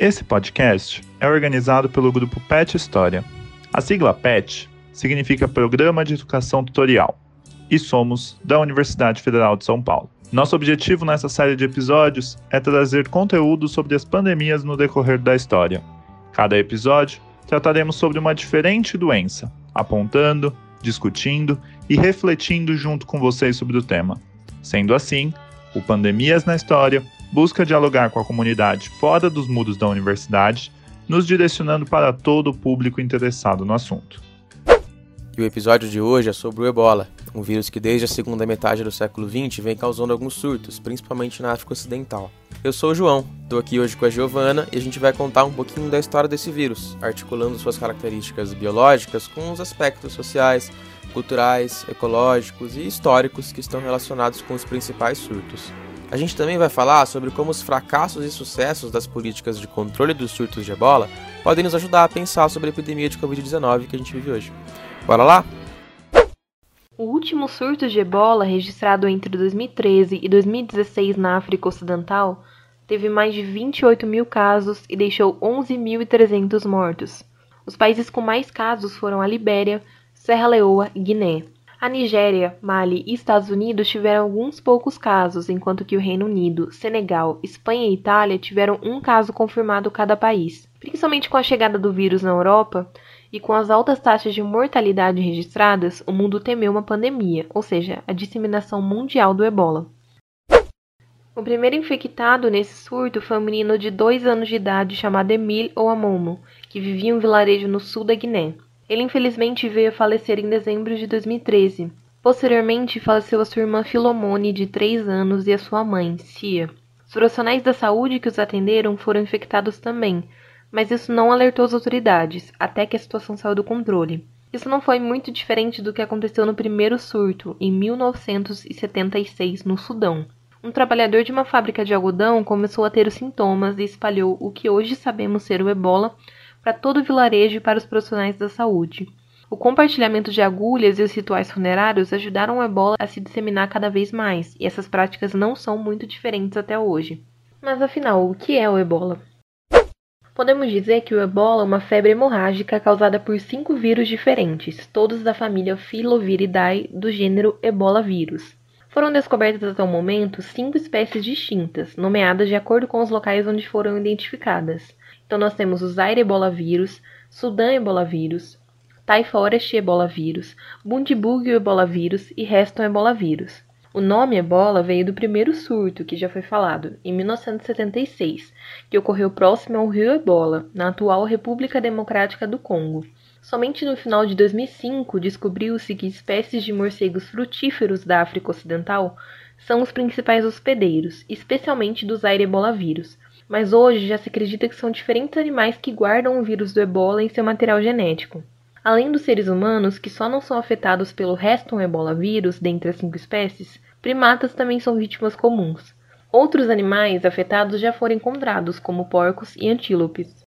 Esse podcast é organizado pelo grupo PET História. A sigla PET significa Programa de Educação Tutorial e somos da Universidade Federal de São Paulo. Nosso objetivo nessa série de episódios é trazer conteúdo sobre as pandemias no decorrer da história. Cada episódio trataremos sobre uma diferente doença, apontando, discutindo e refletindo junto com vocês sobre o tema. Sendo assim, o Pandemias na História busca dialogar com a comunidade fora dos muros da universidade, nos direcionando para todo o público interessado no assunto. E o episódio de hoje é sobre o ebola, um vírus que desde a segunda metade do século XX vem causando alguns surtos, principalmente na África Ocidental. Eu sou o João, estou aqui hoje com a Giovana e a gente vai contar um pouquinho da história desse vírus, articulando suas características biológicas com os aspectos sociais, culturais, ecológicos e históricos que estão relacionados com os principais surtos. A gente também vai falar sobre como os fracassos e sucessos das políticas de controle dos surtos de ebola podem nos ajudar a pensar sobre a epidemia de Covid-19 que a gente vive hoje. Bora lá? O último surto de ebola registrado entre 2013 e 2016 na África Ocidental teve mais de 28 mil casos e deixou 11.300 mortos. Os países com mais casos foram a Libéria, Serra Leoa e Guiné. A Nigéria, Mali e Estados Unidos tiveram alguns poucos casos, enquanto que o Reino Unido, Senegal, Espanha e Itália tiveram um caso confirmado cada país. Principalmente com a chegada do vírus na Europa e com as altas taxas de mortalidade registradas, o mundo temeu uma pandemia, ou seja, a disseminação mundial do ebola. O primeiro infectado nesse surto foi um menino de dois anos de idade chamado Emile Ouamomo, que vivia em um vilarejo no sul da Guiné. Ele infelizmente veio a falecer em dezembro de 2013. Posteriormente, faleceu a sua irmã Filomone, de 3 anos, e a sua mãe, Cia. Os profissionais da saúde que os atenderam foram infectados também, mas isso não alertou as autoridades, até que a situação saiu do controle. Isso não foi muito diferente do que aconteceu no primeiro surto, em 1976, no Sudão. Um trabalhador de uma fábrica de algodão começou a ter os sintomas e espalhou o que hoje sabemos ser o ebola para todo o vilarejo e para os profissionais da saúde. O compartilhamento de agulhas e os rituais funerários ajudaram o ebola a se disseminar cada vez mais, e essas práticas não são muito diferentes até hoje. Mas afinal, o que é o ebola? Podemos dizer que o ebola é uma febre hemorrágica causada por cinco vírus diferentes, todos da família Filoviridae do gênero Ebola vírus. Foram descobertas até o momento cinco espécies distintas, nomeadas de acordo com os locais onde foram identificadas. Então nós temos o Zaire Ebola vírus, Sudã Ebola vírus, Tai Forest Ebola vírus, Bundibug Ebola vírus e Reston Ebola vírus. O nome Ebola veio do primeiro surto, que já foi falado, em 1976, que ocorreu próximo ao rio Ebola, na atual República Democrática do Congo. Somente no final de 2005 descobriu-se que espécies de morcegos frutíferos da África Ocidental são os principais hospedeiros, especialmente do Zaire Ebola vírus, mas hoje já se acredita que são diferentes animais que guardam o vírus do ebola em seu material genético. Além dos seres humanos, que só não são afetados pelo Reston ebola vírus dentre as cinco espécies, primatas também são vítimas comuns. Outros animais afetados já foram encontrados, como porcos e antílopes.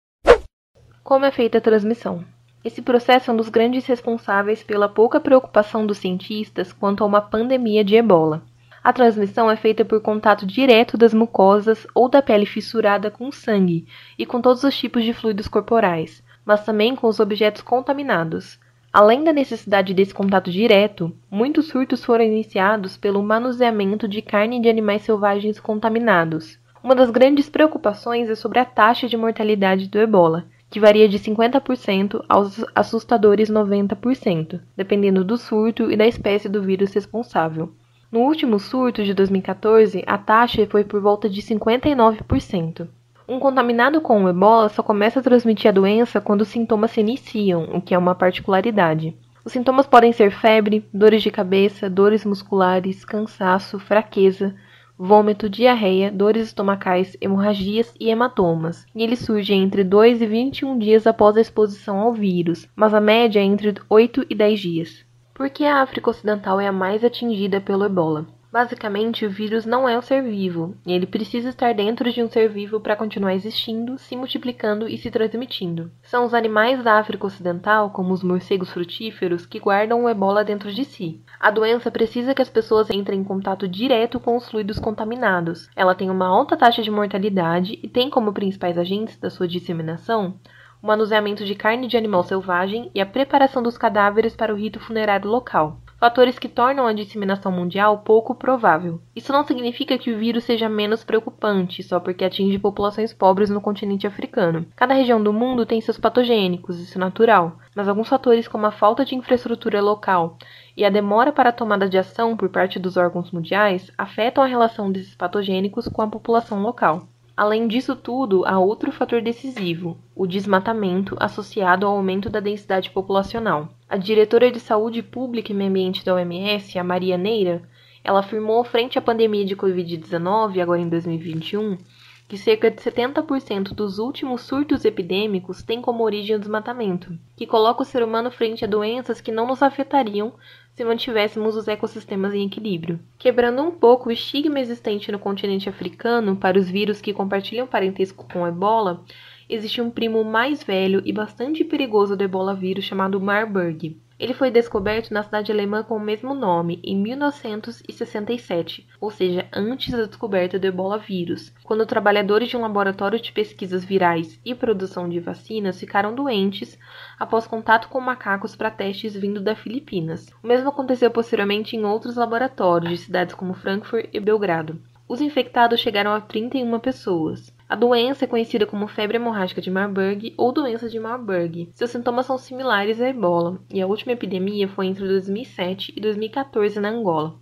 Como é feita a transmissão? Esse processo é um dos grandes responsáveis pela pouca preocupação dos cientistas quanto a uma pandemia de ebola. A transmissão é feita por contato direto das mucosas ou da pele fissurada com sangue e com todos os tipos de fluidos corporais, mas também com os objetos contaminados. Além da necessidade desse contato direto, muitos surtos foram iniciados pelo manuseamento de carne de animais selvagens contaminados. Uma das grandes preocupações é sobre a taxa de mortalidade do ebola, que varia de 50% aos assustadores 90%, dependendo do surto e da espécie do vírus responsável. No último surto de 2014, a taxa foi por volta de 59%. Um contaminado com o ebola só começa a transmitir a doença quando os sintomas se iniciam, o que é uma particularidade. Os sintomas podem ser febre, dores de cabeça, dores musculares, cansaço, fraqueza, vômito, diarreia, dores estomacais, hemorragias e hematomas. E eles surgem entre 2 e 21 dias após a exposição ao vírus, mas a média é entre 8 e 10 dias. Por que a África Ocidental é a mais atingida pelo ebola? Basicamente, o vírus não é um ser vivo, e ele precisa estar dentro de um ser vivo para continuar existindo, se multiplicando e se transmitindo. São os animais da África Ocidental, como os morcegos frutíferos, que guardam o ebola dentro de si. A doença precisa que as pessoas entrem em contato direto com os fluidos contaminados. Ela tem uma alta taxa de mortalidade e tem como principais agentes da sua disseminação o manuseamento de carne de animal selvagem e a preparação dos cadáveres para o rito funerário local fatores que tornam a disseminação mundial pouco provável. Isso não significa que o vírus seja menos preocupante só porque atinge populações pobres no continente africano. Cada região do mundo tem seus patogênicos, isso é natural, mas alguns fatores como a falta de infraestrutura local e a demora para a tomada de ação por parte dos órgãos mundiais afetam a relação desses patogênicos com a população local. Além disso tudo, há outro fator decisivo: o desmatamento associado ao aumento da densidade populacional. A diretora de Saúde Pública e Meio Ambiente da OMS, a Maria Neira, ela afirmou frente à pandemia de Covid-19, agora em 2021, que cerca de 70% dos últimos surtos epidêmicos têm como origem o desmatamento, que coloca o ser humano frente a doenças que não nos afetariam se mantivéssemos os ecossistemas em equilíbrio. Quebrando um pouco o estigma existente no continente africano para os vírus que compartilham parentesco com o ebola, existe um primo mais velho e bastante perigoso do ebola vírus chamado Marburg. Ele foi descoberto na cidade alemã com o mesmo nome em 1967, ou seja, antes da descoberta do ebola vírus, quando trabalhadores de um laboratório de pesquisas virais e produção de vacinas ficaram doentes após contato com macacos para testes vindo da Filipinas. O mesmo aconteceu posteriormente em outros laboratórios de cidades como Frankfurt e Belgrado. Os infectados chegaram a 31 pessoas. A doença é conhecida como febre hemorrágica de Marburg ou doença de Marburg. Seus sintomas são similares à ebola, e a última epidemia foi entre 2007 e 2014 na Angola.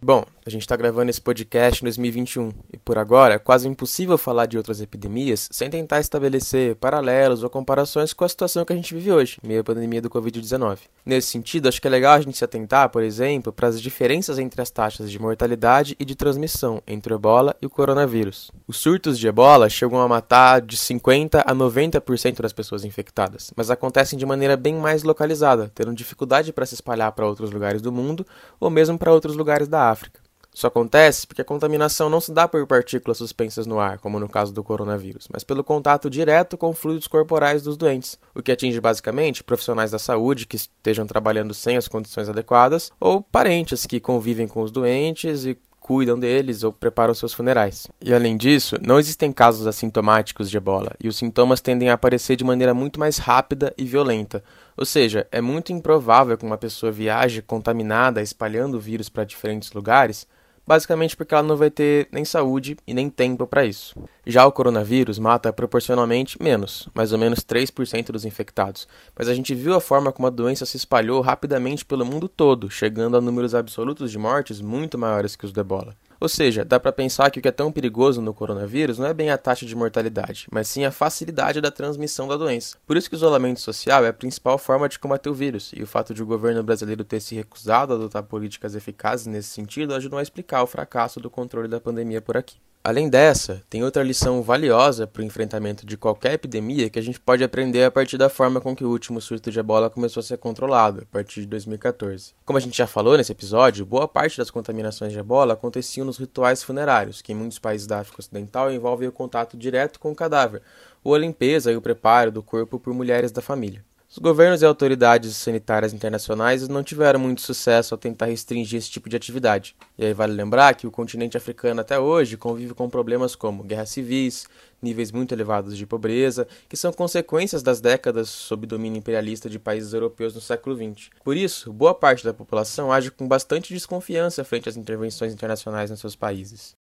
Bom, a gente está gravando esse podcast em 2021 e por agora é quase impossível falar de outras epidemias sem tentar estabelecer paralelos ou comparações com a situação que a gente vive hoje, meio à pandemia do Covid-19. Nesse sentido, acho que é legal a gente se atentar, por exemplo, para as diferenças entre as taxas de mortalidade e de transmissão entre o ebola e o coronavírus. Os surtos de ebola chegam a matar de 50 a 90% das pessoas infectadas, mas acontecem de maneira bem mais localizada, tendo dificuldade para se espalhar para outros lugares do mundo ou mesmo para outros lugares da África. Isso acontece porque a contaminação não se dá por partículas suspensas no ar, como no caso do coronavírus, mas pelo contato direto com fluidos corporais dos doentes, o que atinge basicamente profissionais da saúde que estejam trabalhando sem as condições adequadas ou parentes que convivem com os doentes e cuidam deles ou preparam seus funerais. E além disso, não existem casos assintomáticos de ebola, e os sintomas tendem a aparecer de maneira muito mais rápida e violenta. Ou seja, é muito improvável que uma pessoa viaje contaminada espalhando o vírus para diferentes lugares basicamente porque ela não vai ter nem saúde e nem tempo para isso. Já o coronavírus mata proporcionalmente menos, mais ou menos 3% dos infectados, mas a gente viu a forma como a doença se espalhou rapidamente pelo mundo todo, chegando a números absolutos de mortes muito maiores que os do ebola. Ou seja, dá para pensar que o que é tão perigoso no coronavírus não é bem a taxa de mortalidade, mas sim a facilidade da transmissão da doença. Por isso que o isolamento social é a principal forma de combater o vírus, e o fato de o governo brasileiro ter se recusado a adotar políticas eficazes nesse sentido ajudou a explicar o fracasso do controle da pandemia por aqui. Além dessa, tem outra lição valiosa para o enfrentamento de qualquer epidemia que a gente pode aprender a partir da forma com que o último surto de ebola começou a ser controlado, a partir de 2014. Como a gente já falou nesse episódio, boa parte das contaminações de ebola aconteciam nos rituais funerários, que em muitos países da África Ocidental envolvem o contato direto com o cadáver, ou a limpeza e o preparo do corpo por mulheres da família. Os governos e autoridades sanitárias internacionais não tiveram muito sucesso ao tentar restringir esse tipo de atividade. E aí vale lembrar que o continente africano até hoje convive com problemas como guerras civis, níveis muito elevados de pobreza, que são consequências das décadas sob domínio imperialista de países europeus no século XX. Por isso, boa parte da população age com bastante desconfiança frente às intervenções internacionais nos seus países.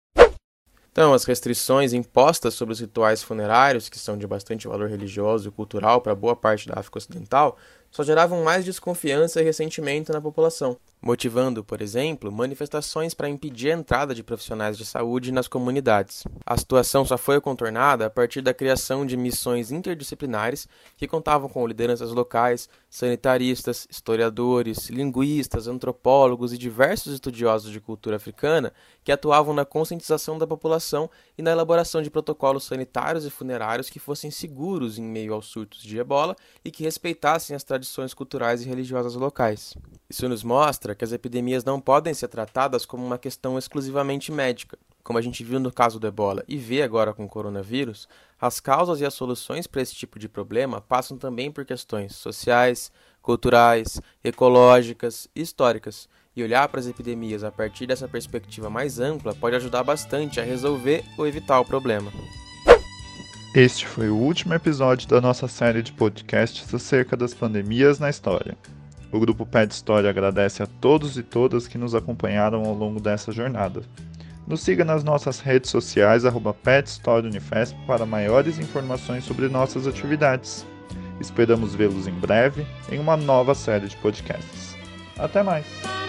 Então, as restrições impostas sobre os rituais funerários, que são de bastante valor religioso e cultural para boa parte da África Ocidental, só geravam mais desconfiança e ressentimento na população motivando, por exemplo, manifestações para impedir a entrada de profissionais de saúde nas comunidades. A situação só foi contornada a partir da criação de missões interdisciplinares que contavam com lideranças locais, sanitaristas, historiadores, linguistas, antropólogos e diversos estudiosos de cultura africana que atuavam na conscientização da população e na elaboração de protocolos sanitários e funerários que fossem seguros em meio aos surtos de ebola e que respeitassem as tradições culturais e religiosas locais. Isso nos mostra que as epidemias não podem ser tratadas como uma questão exclusivamente médica. Como a gente viu no caso do ebola e vê agora com o coronavírus, as causas e as soluções para esse tipo de problema passam também por questões sociais, culturais, ecológicas e históricas. E olhar para as epidemias a partir dessa perspectiva mais ampla pode ajudar bastante a resolver ou evitar o problema. Este foi o último episódio da nossa série de podcasts acerca das pandemias na história. O grupo Pet História agradece a todos e todas que nos acompanharam ao longo dessa jornada. Nos siga nas nossas redes sociais, arroba Unifesp, para maiores informações sobre nossas atividades. Esperamos vê-los em breve em uma nova série de podcasts. Até mais!